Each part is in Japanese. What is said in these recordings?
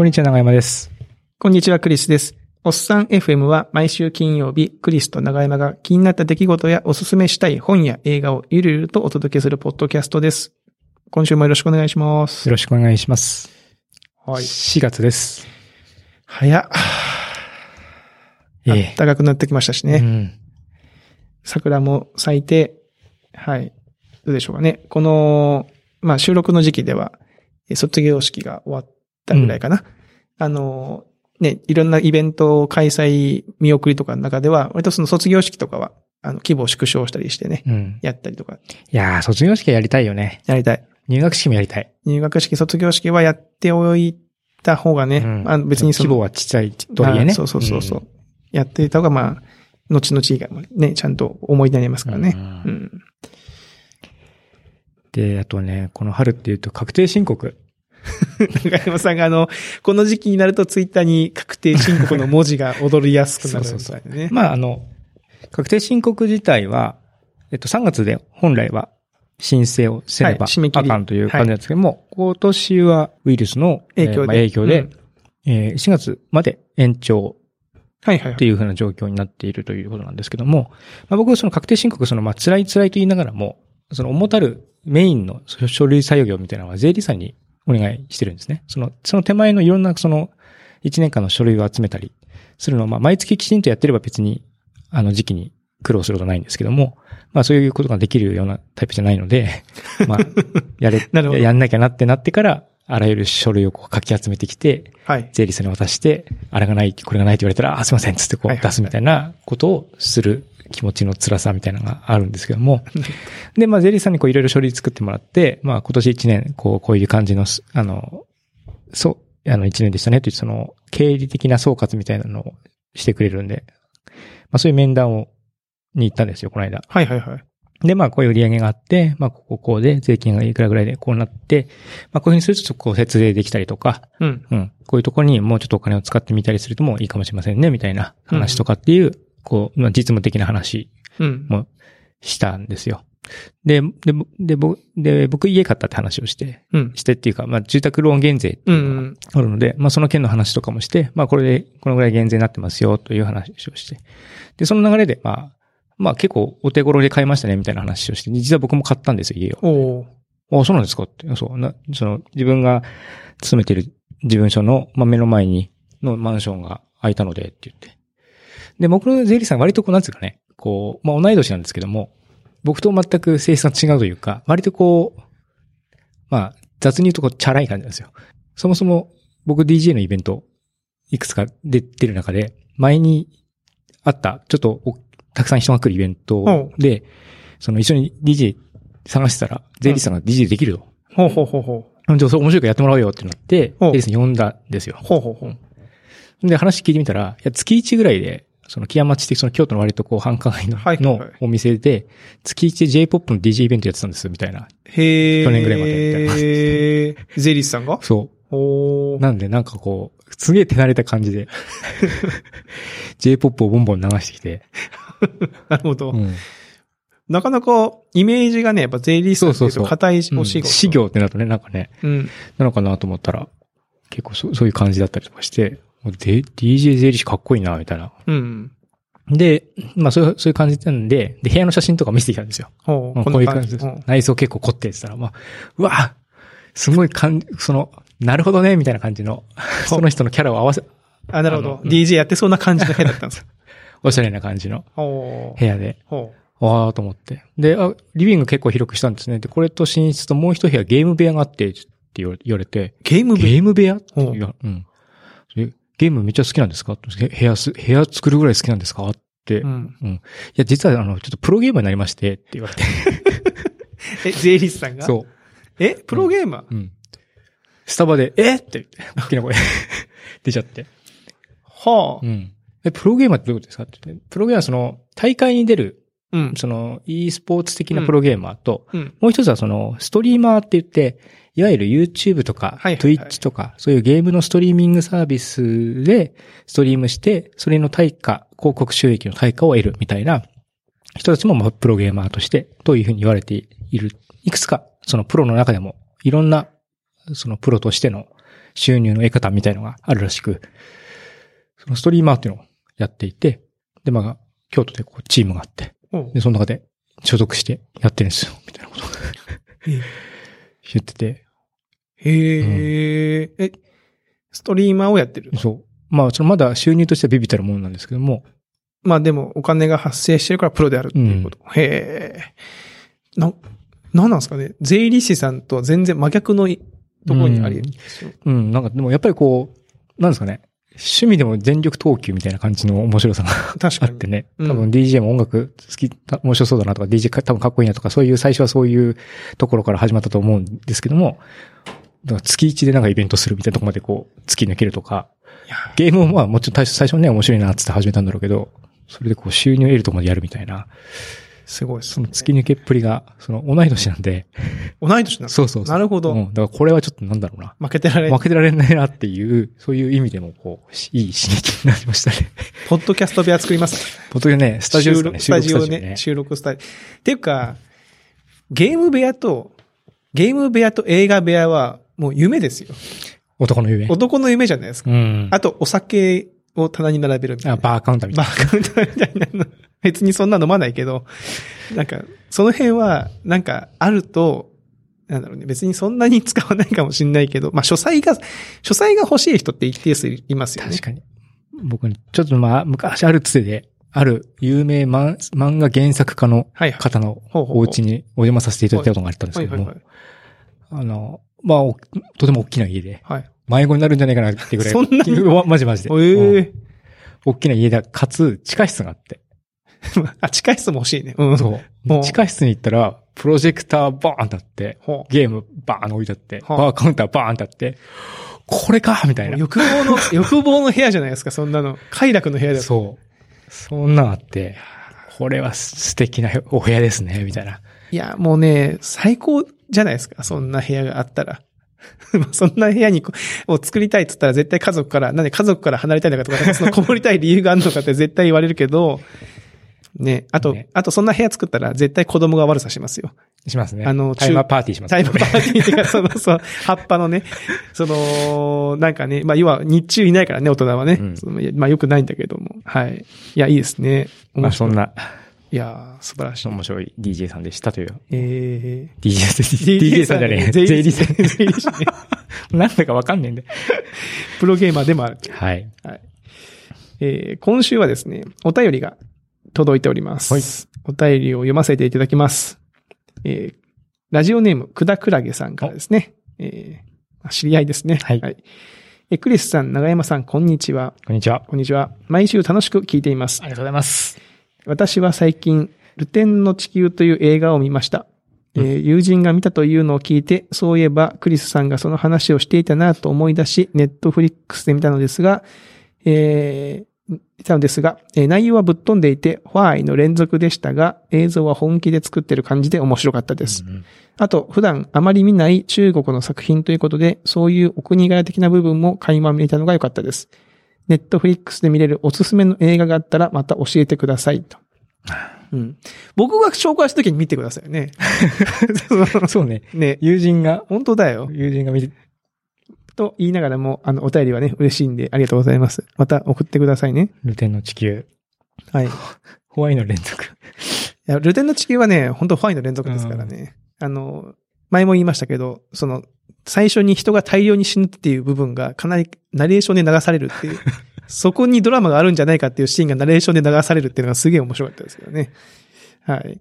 こんにちは、長山です。こんにちは、クリスです。おっさん FM は毎週金曜日、クリスと長山が気になった出来事やおすすめしたい本や映画をゆるゆるとお届けするポッドキャストです。今週もよろしくお願いします。よろしくお願いします。はい。4月です。早っ。ええ暖かくなってきましたしね。うん。桜も咲いて、はい。どうでしょうかね。この、まあ収録の時期では、え卒業式が終わったぐらいかな。あの、ね、いろんなイベント開催見送りとかの中では、割とその卒業式とかは、あの、規模を縮小したりしてね、うん。やったりとか、いやー、卒業式やりたいよね。やりたい。入学式もやりたい。入学式、卒業式はやっておいた方がね、うんあの別にその規模はちっちゃいとはいえね。まあそうそうそうそう、やっていた方が、まあ、後々以外もね、ちゃんと思い出になりますからね。ううんん。で、あとね、この春っていうと確定申告。長山さんがあの、この時期になるとツイッターに確定申告の文字が踊りやすくなるそうそうみたいなね。まあ、あの、確定申告自体は、えっと、3月で本来は申請をせねばはい締め切り。あかんという感じなんですけども、今年はウイルスの影響で。えーまあ影響で、うん。えー4月まで延長はいはいはい。っていう風な状況になっているということなんですけども、まあ、僕はその確定申告、そのまあ辛い辛いと言いながらも、その重たるメインの書類作業みたいなのは税理士さんにお願いしてるんですね。その、その手前のいろんなその1年間の書類を集めたりするのを、まあ毎月きちんとやってれば別にあの時期に苦労することないんですけども、まあそういうことができるようなタイプじゃないので、まあ、やれ、やんなきゃなってなってから、あらゆる書類をこうかき集めてきて、はい。税理士に渡して、あれがない、これがないって言われたら、あ、すいません、つってこはいう出すみたいなことをする気持ちの辛さみたいなのがあるんですけども。で、まあ、税理士さんにこういろいろ書類作ってもらって、まあ、今年1年、こう、こういう感じのす、あの、そう、あの、1年でしたね、という、その、経理的な総括みたいなのをしてくれるんで、まあ、そういう面談を、に行ったんですよ、この間。はいはいはい。で、まあ、こういう売り上げがあって、まあ、こここうで、税金がいくらぐらいでこうなって、まあ、こういうふうにすると、こう、節税できたりとか、うん。うん。こういうところにもうちょっとお金を使ってみたりするともいいかもしれませんね、みたいな話とかっていう、こう、まあ実務的な話うん。もしたんですよ。で、で、で、ぼで僕家買ったって話をして、うん。してっていうか、まあ住宅ローン減税ってういうのがん。あるので、まあその件の話とかもして、まあこれでこのぐらい減税になってますよという話をして。で、その流れで、まあ、まあ結構お手頃で買いましたね、みたいな話をして、実は僕も買ったんですよ、家を。おーあそうなんですかって。そう。な、その、自分が勤めてる事務所の、まあ、目の前に、のマンションが空いたので、って言って。で、僕の税理士さん割とこう、なんつうかね、こう、まあ、同い年なんですけども、僕と全く性質が違うというか、割とこう、まあ、雑に言うとこう、チャラい感じなんですよ。そもそも、僕 DJ のイベント、いくつか出てる中で、前にあった、ちょっとお、たくさん人が来るイベントで、その一緒に DJ 探してたら、税理士さんが DJ できると。ほうほうほうほう。じゃあ、それ面白いからやってもらおうよってなって、お税理士さん呼んだんですよ。ほうほうほう。で、話聞いてみたら、いや、月1ぐらいで、その、木屋町ってその京都の割とこう、繁華街の,、のお店で、月1で J-POP の DJ イベントやってたんです、みたいな。へー。去年ぐらいまでみたいなへー。ゼリスさんが？そおう。なんで、なんかこう、すげえ手慣れた感じで、J-POP をボンボン流してきて。なるほど。うんなかなか、イメージがね、やっぱ税理士さんっていうそうそうそうと硬いお仕うん事。事業ってなるとね、なんかね、うん。なのかなと思ったら、結構そそういう感じだったりとかして、で DJ 税理士かっこいいな、みたいな。うん。で、まあそういう、そういう感じなんで、で、部屋の写真とか見せてきたんですよ。ほう。まあここういう感じです。うん内装結構凝ってってたら、まあ、うわすごい感じ、その、なるほどね、みたいな感じの、その人のキャラを合わせ、あ、なるほど DJ やってそうな感じの部屋だったんですよ。おしゃれな感じの。部屋で、ほわーと思って。で、あ、リビング結構広くしたんですね。で、これと寝室ともう一部屋ゲーム部屋があって、って言われて、う。ゲーム部ゲーム部屋ってほう言わうん。えゲームめっちゃ好きなんですか？へ部屋す、部屋作るぐらい好きなんですか？って。いうん。や、実はあの、ちょっとプロゲーマーになりまして、って言われて。え、税理士さんが？そう。え？プロゲーマー？うん。スタバで、え？って言って、大きな声 出ちゃって。はあう。ん。え、プロゲーマーってどういうことですか？って言って。プロゲーマーはその、大会に出る、うん。その、e スポーツ的なプロゲーマーと、うん。もう一つはその、ストリーマーって言って、いわゆる YouTube とか、Twitch とか、そういうゲームのストリーミングサービスで、ストリームして、それの対価、広告収益の対価を得るみたいな人たちも、まあ、プロゲーマーとして、というふうに言われている。いくつか、そのプロの中でも、いろんな、そのプロとしての収入の得方みたいのがあるらしく、そのストリーマーっていうのをやっていて、で、まあ、京都でこうチームがあって、で、その中で所属してやってるんですよ、みたいなこと言ってて、へえ、え、ストリーマーをやってる？そう。まあ、そのまだ収入としてはビビたるものなんですけども、まあでもお金が発生してるからプロであるっていうこと。へえ。な、なんなんですかね？税理士さんと全然真逆のいところにありるん。うん、なんかでもやっぱりこう、なんですかね、趣味でも全力投球みたいな感じの面白さが確かに。あってね、うん。多分 DJ も音楽好き、面白そうだなとか、DJ か多分かっこいいなとか、そういう最初はそういうところから始まったと思うんですけども、だから月1でなんかイベントするみたいなところまでこう、突き抜けるとか、ゲームもまあもちろん最初最初ね、面白いなって始めたんだろうけど、それでこう収入を得るところまでやるみたいな、すごいですそね。の突き抜けっぷりが、その同い年なんで、同い年なんそうそうそう。なるほどうん、だからこれはちょっとなんだろうな。負けてられ負けてられないなっていう、そういう意味でもこう、しいい刺激になりましたね。ポッドキャスト部屋作ります。ポッドキャね、スタジオですかね。スタジオね、収録スタジオ。っていうか、ゲーム部屋と、ゲーム部屋と映画部屋はもう夢ですよ。男の夢。男の夢じゃないですか。うん。あと、お酒を棚に並べるみたいあ、な。バーカウンターみたバいーカウンターみたいなの。別にそんな飲まないけど、なんか、その辺は、なんか、あると、なんだろうね、別にそんなに使わないかもしれないけど、まあ、書斎が、書斎が欲しい人って一定数いますよな。ね。確かに。僕ね、ちょっとまあ、昔あるつてで、ある有名漫漫画原作家の。方のお家にお邪魔させていただいたことがあったんですけども。あの、まあ、おとても大きな家で、はい。迷子になるんじゃないかなってぐらい。そんなに？わマジマジで。ええうん大きな家で、かつ、地下室があって。あ、地下室も欲しいね。うん。そう地下室に行ったら、プロジェクターバーンってあって、ほゲームバーン置いてあって、はあバーカウンターバーンってあって、これかみたいな。欲望の、欲望の部屋じゃないですか、そんなの。快楽の部屋です。そう。そんなんあって、これは素敵なお部屋ですね、みたいな。いや、もうね、最高じゃないですか、そんな部屋があったら。そんな部屋にこを作りたいって言ったら絶対家族から、なんで家族から離れたいのかとか、そのこもりたい理由があるのかって絶対言われるけど、ね、あと、ねあとそんな部屋作ったら絶対子供が悪さしますよ。しますね。あのタイマーパーティーします。タイムパーティーっていうか、その、そう、葉っぱのね、その、なんかね、まあ、要は日中いないからね、大人はね。うんまあ、よくないんだけども。はい。いや、いいですね。まあそんな、いやー、素晴らしい。面白い DJ さんでしたという。え DJ さん、ー、DJ さんじゃねえ。税理士。税理士ね。なんだかわかんねえんで。プロゲーマーでもある。はい。はい。えー今週はですね、お便りが届いております。はいお便りを読ませていただきます。えーラジオネーム、くだくらげさんからですね。えー知り合いですね。はいえクリスさん、長山さん、こんにちは。こんにちは。こんにちは。毎週楽しく聞いていますあ。りがとうございます。私は最近、ルテンの地球という映画を見ました。えー友人が見たというのを聞いて、そういえばクリスさんがその話をしていたなと思い出し、ネットフリックスで見たのですが、えー見たのですが、えー内容はぶっ飛んでいて、ファーイの連続でしたが、映像は本気で作ってる感じで面白かったです。うんあと、普段あまり見ない中国の作品ということで、そういうお国柄的な部分も垣間見れたのが良かったです。ネットフリックスで見れるおすすめの映画があったらまた教えてくださいと。うん、僕が紹介した時に見てくださいね。そうね。ね、友人が、本当だよ。友人が見て、と言いながらも、あの、お便りはね、嬉しいんでありがとうございます。また送ってくださいね。ルテンの地球、はい。い ホワイの連続。や、ルテンの地球はね、本当ファイの連続ですからね。あの、前も言いましたけど、その、最初に人が大量に死ぬっていう部分がかなりナレーションで流されるっていう、そこにドラマがあるんじゃないかっていうシーンがナレーションで流されるっていうのがすげえ面白かったですけどね。はい。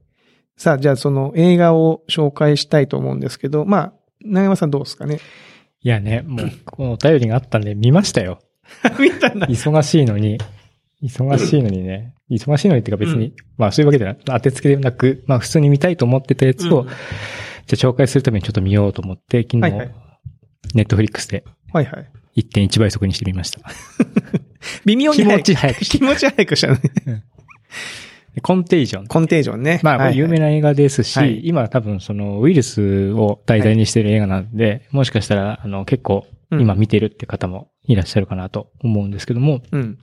さあ、じゃあその映画を紹介したいと思うんですけど、まあ、長山さんどうですかね？いやね、もう、このお便りがあったんで見ましたよ。見たんだ。忙しいのに、忙しいのにね、忙しいのにっていうか別に、うんまあそういうわけでは当てつけでなく、まあ普通に見たいと思ってたやつを、うんじゃあ紹介するためにちょっと見ようと思って、昨日、はいはいネットフリックスではいはい。1.1倍速にしてみました。微妙に気持ち早くして。気持ち早くしたね。コンテージョン。コンテージョンね。まあ、はいはい有名な映画ですし、はい今多分そのウイルスを題材にしてる映画なんで、もしかしたら、あの、結構うん今見てるって方もいらっしゃるかなと思うんですけども、うん。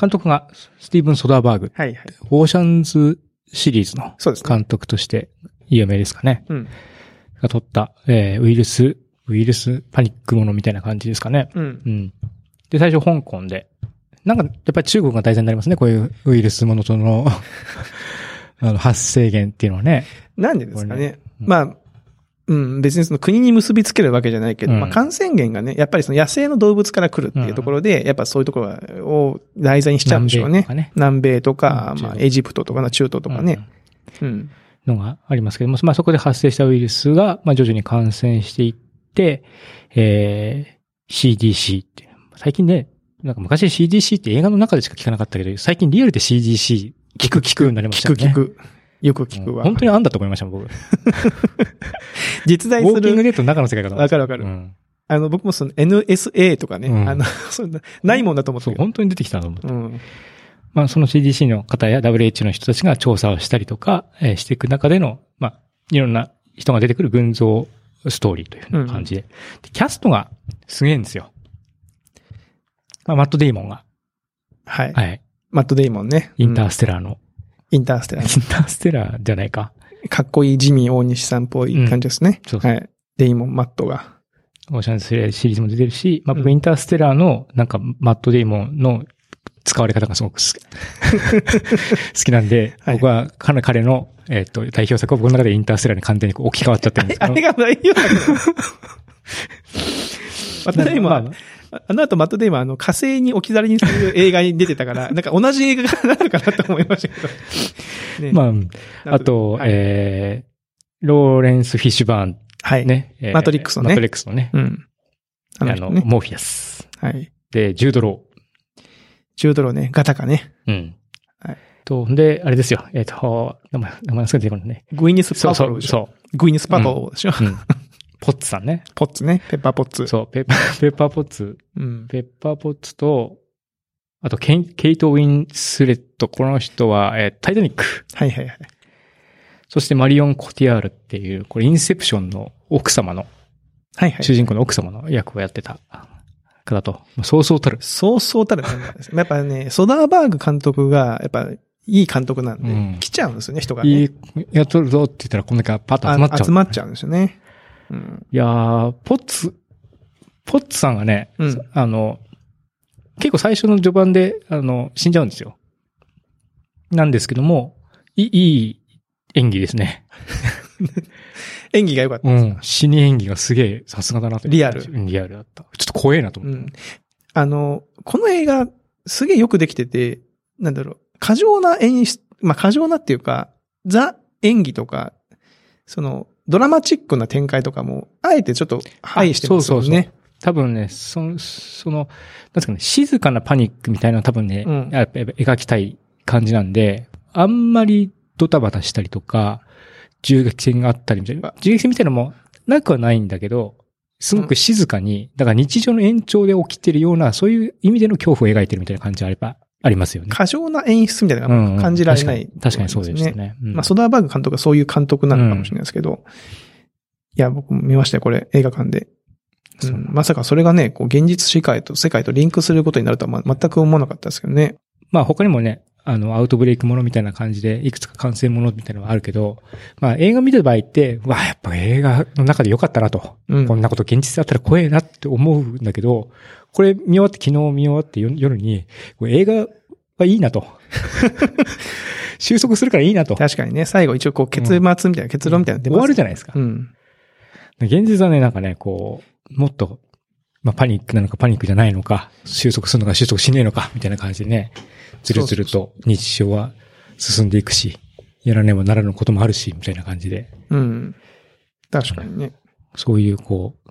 監督がスティーブン・ソダーバーグ、はいはい。オーシャンズシリーズの。監督として有名ですかね。うん。が撮った、えーウイルスウイルスパニックものみたいな感じですかね。うんう。ん。で、最初香港で。なんか、やっぱり中国が題材になりますね。こういうウイルスものとの、あの、発生源っていうのはね。なんでですかね。うんまあ、うん、別にその国に結びつけるわけじゃないけど、うんまあ感染源がね、やっぱりその野生の動物から来るっていうところで、やっぱそういうところを題材にしちゃうんでしょうね南米と。かね。南米とか、まあ、エジプトとかな、中東とかね。うん。のがありますけども、まあそこで発生したウイルスが、まあ徐々に感染していって、えー、CDC って。最近ね、なんか昔 CDC って映画の中でしか聞かなかったけど、最近リアルで CDC 聞く聞くようになりまし聞たよね。く聞く。よく聞くわ。本当にあんだと思いましたもん、僕。ウ 実在すォーキングる。デッドの中の世界かと思わかるわかる。うんあの、僕もその NSA とかね、うんあの、そんな、ないもんだと思ってそう。本当に出てきたと思って。うん。まあその CDC の方や WHO の人たちが調査をしたりとか、えーしていく中での、まあ、いろんな人が出てくる群像ストーリーという感じで。でキャストがすげえんですよ。まあ、マット・デイモンが、はい。はい。マット・デイモンね。インターうんステラーの、インターステラーインターステラーじゃないか。かっこいいジミー大西さんっぽい感じですね。そうそうはい。デイモン、マットが。オーシャンズシリーズも出てるし、まあ、僕、うんインターステラーの、なんか、マット・デイモンの使われ方がすごく好き好きなんで、はい僕は彼彼の、えっ、と、代表作は僕の中でインターステラーに完全に置き換わっちゃってるんですけど。あれがないよ。マット・デイモンはまあ、あの後マット・デイあの火星に置き去りにする映画に出てたから、なんか同じ映画がなるかなと思いましたけど。ねまあ、あと、はいえー、ローレンス・フィッシュバーンはい。ね。えーマトリックスのねマトリックスのね。うん。ああの、ね。モーフィアス。はい。で、ジュードロジュードローね、ガタカね。ー。うん。はい。と、で、あれですよ。えっ、と、名前、名前すぐ出てこないね。グイニス・そうそパトローでしょ。うそグイニス・パルトローでしょ。う。うん。ポッツさんね。ポッツね。ペッパーポッツ。そう、ペッパー、ペッパーポッツ。うん。ペッパーポッツと、あとケイ、ケイト・ウィンスレット。この人は、えータイタニック。はいはいはい。そしてマリオン・コティアールっていう、これインセプションの奥様の、はいはい。主人公の奥様の役をやってた方と、まあそうそうたる。そうそうたるメンバーです。やっぱね、ソダーバーグ監督が、やっぱ、いい監督なんで、うん来ちゃうんですよね、人がね。いい、やっとるぞって言ったらこんだけパッと集まっちゃう。あ集まっちゃうんですよね。うん。いやー、ポッツ、ポッツさんがね、うんあの、結構最初の序盤で、あの、死んじゃうんですよ。なんですけども、いい、演技ですね。演技が良かったです。うん。死に演技がすげえ、さすがだなと。リアルうんリアルだった。ちょっと怖えなと思って。うん。あの、この映画、すげえよくできてて、なんだろう、過剰な演出、まあ、過剰なっていうか、ザ演技とか、その、ドラマチックな展開とかも、あえてちょっと、排してますよね。そうそう多分ね、そその、なんですかね、静かなパニックみたいなの多分ね、うんやっぱ描きたい感じなんで、あんまりドタバタしたりとか、銃撃戦があったりみたいな、銃撃戦みたいなのもなくはないんだけど、すごく静かに、だから日常の延長で起きてるような、そういう意味での恐怖を描いてるみたいな感じはあれば、ありますよね。過剰な演出みたいな感じられない、確かに確かにそうでした。ね。うんまあ、ソダーバーグ監督がそういう監督なのかもしれないですけど、いや、僕も見ましたよ、これ、映画館で。うんまさかそれがね、こう、現実世界と世界とリンクすることになるとは、ま、全く思わなかったですけどね。まあ他にもね、あの、アウトブレイクものみたいな感じで、いくつか感染ものみたいなのがあるけど、まあ映画見てる場合って、わあ、やっぱ映画の中でよかったなと。うんこんなこと現実だったら怖えなって思うんだけど、これ見終わって、昨日見終わって夜夜に、映画はいいなと。収束するからいいなと。確かにね、最後一応こう、結末みたいな、結論みたいなの出終ますわるじゃないですか。うん。現実はね、なんかね、こう、もっと、まあパニックなのかパニックじゃないのか、収束するのか収束しねえのか、みたいな感じでね、ずるずると日常は進んでいくし、やらねばならぬこともあるし、みたいな感じで、うん。確かにね。そういうこう、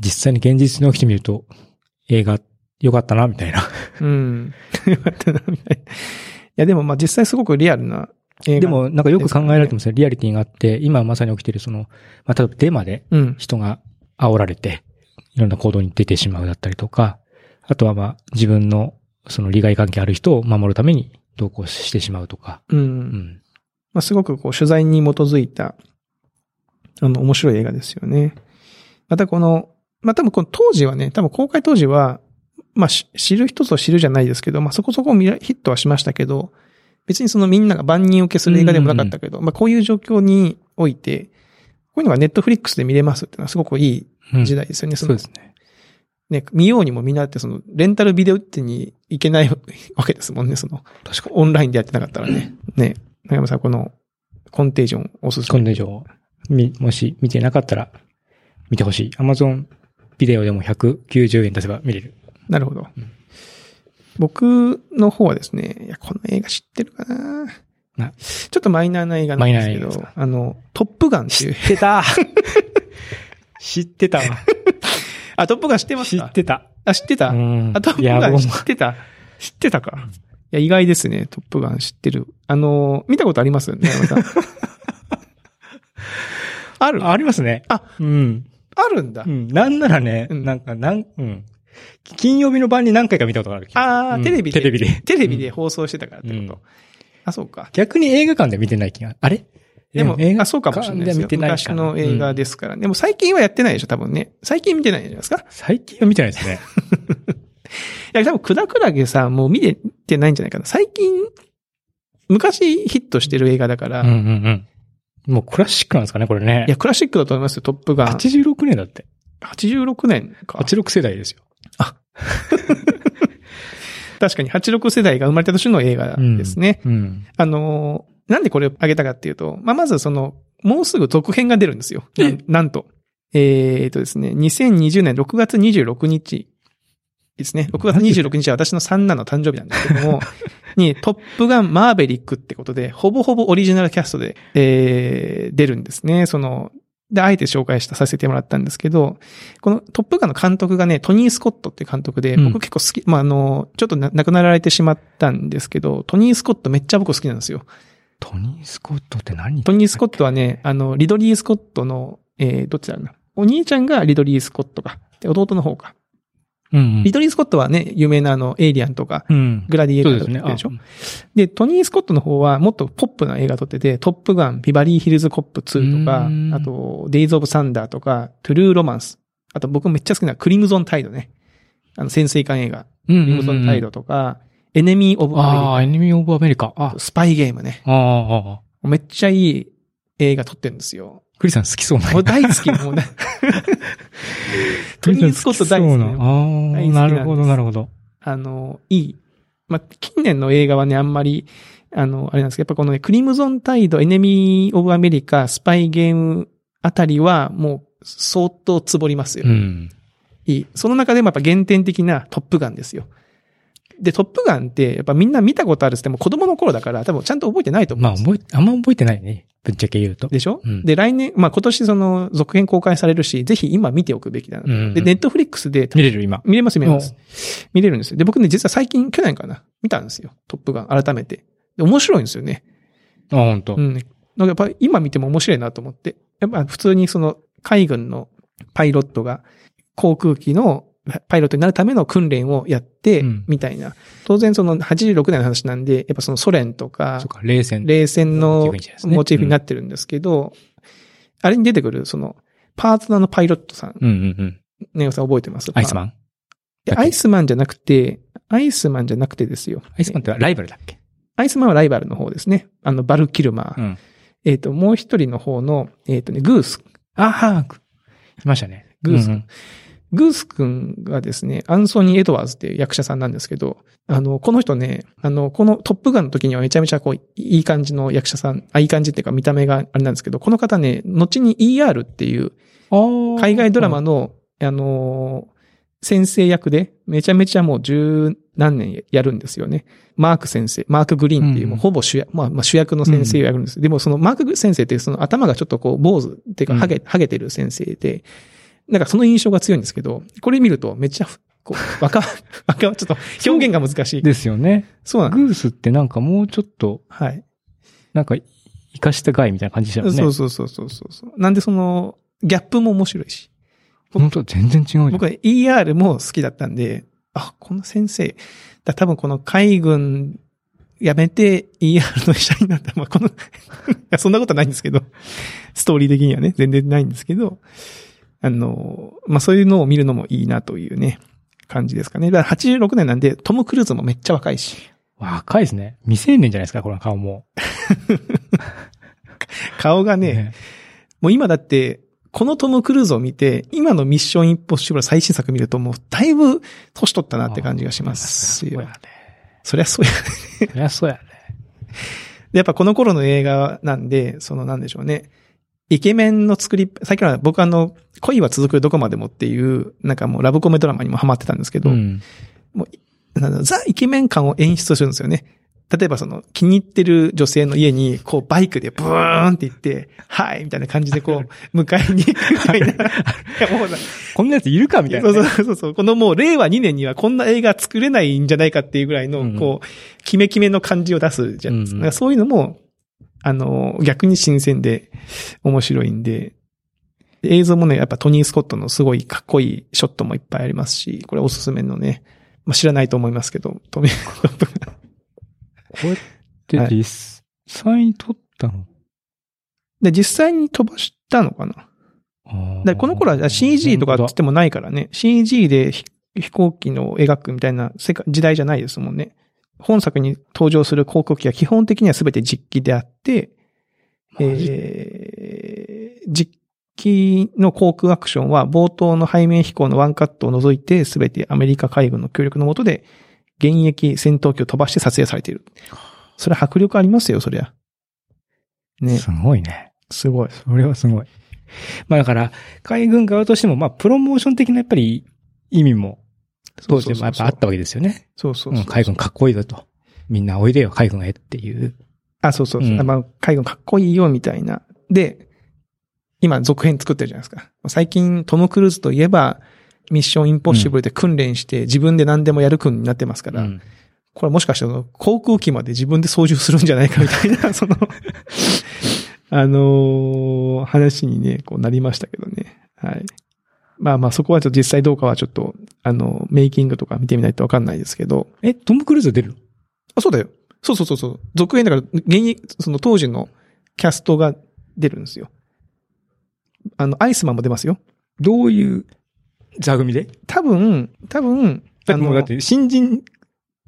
実際に現実に起きてみると、映画良かったな、みたいな。うん。よかったな、みたいな。いや、でもまあ実際すごくリアルな映画。でも、なんかよく考えられてますね。リアリティがあって、今まさに起きてるその、まあ、例えばデマでうん。人が煽られて、いろんな行動に出てしまうだったりとか、あとはまあ、自分のその利害関係ある人を守るために同行してしまうとか。うん。うん。まあすごくこう、取材に基づいた、あの、面白い映画ですよね。またこの、まあ多分この当時はね、多分公開当時は、まあし知る人ぞ知るじゃないですけど、まあそこそこヒットはしましたけど、別にそのみんなが万人受けする映画でもなかったけど、まあこういう状況において、こういうのがネットフリックスで見れますっていうのはすごくいいうん時代ですよね。そうですね。ね、見ようにもみんなってその、レンタルビデオ店に行けない わけですもんね、その、確かに。オンラインでやってなかったらね。ね、長山さん、この、コンテージョンおすすめ。今度以上、み、もし見てなかったら、見てほしい。Amazon ビデオでも190円出せば見れる。なるほど。うん僕の方はですね、いや、この映画知ってるかななちょっとマイナーな映画なんですけどあの、トップガンっていう。てた 知ってたわ。あ、トップガン知ってますか？知ってた。あ、知ってた、うんあ、トップガン知ってた？知ってたか？いや、意外ですね。トップガン知ってる。あの、見たことあります？よね、山田さん。ある？あありますね。あ、うん。あるんだう。ん。なんならね、うんなんか、なん、うん。金曜日の晩に何回か見たことがある。ああ、うんテレビで。テレビで。テレビでうん放送してたからってこと。うんあ、そうか。逆に映画館で見てない気が。あれ？でも、映画あ、そうかもしれないですよ。昔の映画ですから。でも最近はやってないでしょ、多分ね。最近見てないんじゃないですか。い最近は見てないですね。や、多分、くだくらげさんもう見ててないんじゃないかな。最近、昔ヒットしてる映画だから、うんういんうん。もうクラシックなんですかね、これね。や、クラシックだと思いますよ、トップガン。86年だって。86年か。86世代ですよ。確かに86世代が生まれた年の映画ですね。うん。あのーなんでこれを挙げたかっていうと、まあ、まずその、もうすぐ続編が出るんですよ。なんと。えー、とですね、2020年6月26日ですね。6月26日は私の三男の誕生日なんですけども、に、トップガンマーベリックってことで、ほぼほぼオリジナルキャストで、えー、出るんですね。その、で、あえて紹介したさせてもらったんですけど、このトップガンの監督がね、トニー・スコットっていう監督で、うん僕結構好き、まあ、あの、ちょっとな亡くなられてしまったんですけど、トニー・スコットめっちゃ僕好きなんですよ。トニー・スコットって何？トニー・スコットはね、あの、リドリー・スコットの、えー、どっちだろうな？お兄ちゃんがリドリー・スコットか。で、弟の方か。うんうんリドリー・スコットはね、有名なあの、エイリアンとか、うん。グラディエーター。とかでしょ？あでトニー・スコットの方はもっとポップな映画撮ってて、トップガン、ビバリー・ヒルズ・コップ2とかあと、デイズ・オブ・サンダーとか、トゥルー・ロマンス。あと僕めっちゃ好きなクリムゾン・タイドね。あの、潜水艦映画。うんクリムゾン・タイドとか、エネミー・オブ・ああ、アエネミー・オブ・アメリカ。あメリカ。スパイゲームね。ああ、ああ。めっちゃいい映画撮ってるんですよ。クリスさん好きそうな。もう大好き、もうね。トニー・スコット大好きそうな。ね。ああ、なるほど、なるほど。あの、いい。まあ、近年の映画はね、あんまり、あの、あれなんですけど、やっぱこのね、クリムゾンタイド、エネミー・オブ・アメリカ、スパイ・ゲームあたりは、もう、相当つぼりますよ。うん。いい。その中でもやっぱ原点的なトップガンですよ。で、トップガンって、やっぱみんな見たことあるっつっても子供の頃だから、多分ちゃんと覚えてないと思うんまあ。覚え、あんま覚えてないね。ぶっちゃけ言うと。でしょ、うんで、来年、まあ今年その続編公開されるし、ぜひ今見ておくべきだな。うんうんで、ネットフリックスで見れる、今。見れます、見れます。見れるんですよ。で、僕ね、実は最近、去年かな、見たんですよ。トップガン、改めて。で、面白いんですよね。あ、本当。うん。なんかやっぱ今見ても面白いなと思って。やっぱ普通にその海軍のパイロットが航空機のパイロットになるための訓練をやってうん、みたいな。当然その86年の話なんで、やっぱそのソ連とかか、冷戦。冷戦のモチーフになってるんですけど、あれに出てくるそのパートナーのパイロットさん、うんうんうん。ネオさん覚えてますアイスマンアイスマンじゃなくて、アイスマンじゃなくてですよ。アイスマンってライバルだっけ？アイスマンはライバルの方ですね。あの、バル・キルマー。うん。えっ、と、もう一人の方の、えっ、とね、グース。あはいましたね。グースうんうんグース君がですね、アンソニー・エドワーズっていう役者さんなんですけど、あの、この人ね、あの、このトップガンの時にはめちゃめちゃこう、いい感じの役者さん、あ、いい感じっていうか見た目があれなんですけど、この方ね、後に ER っていう海外ドラマの、あのー先生役で、めちゃめちゃもう十何年やるんですよね。マーク先生、マーク・グリーンっていう、うんもうほぼ主役、まあ、まあ主役の先生をやるんです。でもそのマーク先生ってその頭がちょっとこう、坊主っていうか、うんハゲ、ハゲてる先生で、なんかその印象が強いんですけど、これ見るとめっちゃ、こう、若、若、ちょっと表現が難しい。ですよね。そうなんグースってなんかもうちょっと、はい。なんか、生かしたガイみたいな感じでしたよね。そうそうそうそうそうそう。なんでその、ギャップも面白いし。本当全然違うじゃん。僕は ER も好きだったんで、あ、この先生、だ多分この海軍辞めて ER の医者になった。まあ、この そんなことはないんですけど、ストーリー的にはね、全然ないんですけど、あの、まあ、そういうのを見るのもいいなというね、感じですかね。だから86年なんで、トム・クルーズもめっちゃ若いし、若いですね。未成年じゃないですか、この顔も。顔がね、もう今だって、このトム・クルーズを見て、今のミッション・インポッシブル最新作見るともうだいぶ年取ったなって感じがしますよそうや。ね。そりゃそうや。そりゃそうやね。でやっぱこの頃の映画なんで、そのなんでしょうね。イケメンの作り、最近は僕あの、恋は続くどこまでもっていう、なんかもうラブコメドラマにもハマってたんですけど、うん。なんだろうザ・イケメン感を演出するんですよね。例えばその気に入ってる女性の家にこうバイクでブーンって行って、はいみたいな感じでこう 迎えに行くみたいな。いやもうなこんなやついるかみたいなね。そうそうそうそう。このもう令和2年にはこんな映画作れないんじゃないかっていうぐらいのうん、こう、キメキメの感じを出すじゃないですか。うんそういうのも、あの、逆に新鮮で面白いんで、映像もね、やっぱトニー・スコットのすごいかっこいいショットもいっぱいありますし、これおすすめのね、まあ、知らないと思いますけど、トミー・トップが。これって実際に撮ったの？で、実際に飛ばしたのかな。でこの頃は CG とかって言ってもないからね、CG で飛飛行機の描くみたいな世界時代じゃないですもんね。本作に登場する航空機は基本的には全て実機であって、えー実機の航空アクションは冒頭の背面飛行のワンカットを除いて全てアメリカ海軍の協力のもとで現役戦闘機を飛ばして撮影されている。それ迫力ありますよ、そりゃ。ね、すごいね。すごい。それはすごい。まあだから、海軍側としても、まあ、プロモーション的なやっぱり意味も、当時もやっぱあったわけですよね。そうそうそううん、海軍かっこいいぞと。みんなおいでよ、海軍へっていう。あ、そうそうそう。うんまあ、海軍かっこいいよ、みたいな。で、今続編作ってるじゃないですか。最近トム・クルーズといえば、ミッション・インポッシブルで訓練して自分で何でもやる君になってますから、うんこれもしかしてその航空機まで自分で操縦するんじゃないかみたいな、その、あのー話にね、こうなりましたけどね。はい。まあまあそこはちょっと実際どうかはちょっと、あの、メイキングとか見てみないとわかんないですけど、え、トム・クルーズ出るの？あ、そうだよ。そうそうそうそう。続編だから、現役、その当時のキャストが出るんですよ。あの、アイスマンも出ますよ。どういう座組で？多分、多分、だってもうだって新人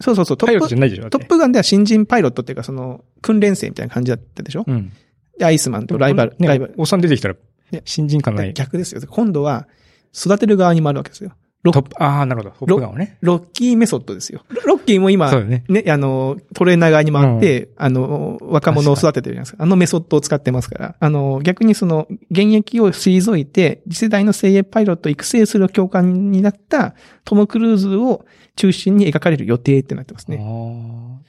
そうそうそう、トパイロップ、じゃないでトップガンでは新人パイロットっていうか、その、訓練生みたいな感じだったでしょうん。で、アイスマンとライバル、ねライバル。おっさん出てきたらね、新人感ない。逆ですよ。今度は、育てる側に回るわけですよ。ロトップ、ああ、なるほど。トップガンをね。ロッキーメソッドですよ。ロロッキーも今、ね。ね、あの、トレーナー側に回って、あの、若者を育ててるじゃないですか。あのメソッドを使ってますから。あの、逆にその、現役を退いて、次世代の精鋭パイロットを育成する教官になったトム・クルーズを中心に描かれる予定ってなってますね。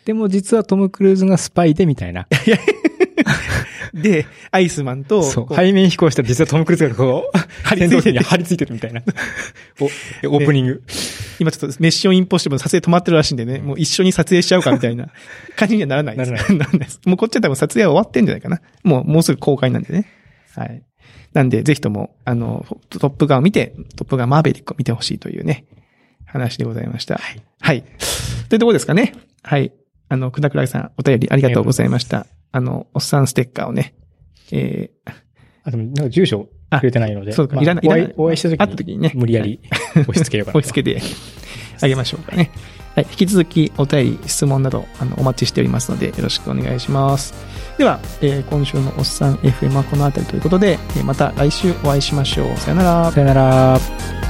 でも実はトム・クルーズがスパイでみたいな。で、アイスマンと、そう。背面飛行したら実はトム・クルーズがこう、張り付いて戦闘機に張り付いてるみたいな。お、オープニング。今ちょっとメッションインポッシブルの撮影止まってるらしいんでね、もう一緒に撮影しちゃうかみたいな 感じにはならないです。ならならないです。もうこっちは多分撮影は終わってんじゃないかな。もう、もうすぐ公開なんでね。はい。なんで、ぜひとも、あの、トップガンを見て、トップガンマーベリックを見てほしいというね、話でございました。はい。はい。というところですかね。はい。あの、くだくらげさん、お便りありがとうございました。あの、おっさんステッカーをね、えー、あ、でも、なんか住所くれてないので。そうかまあいらないお会い、お会いした時に。会った時にね無理やり押し付けようかなと。押し付けてあげましょうかね。はい。引き続きお便り、質問など、あの、お待ちしておりますので、よろしくお願いします。では、えー今週のおっさん FM はこの辺りということで、えーまた来週お会いしましょう。さよなら。さよなら。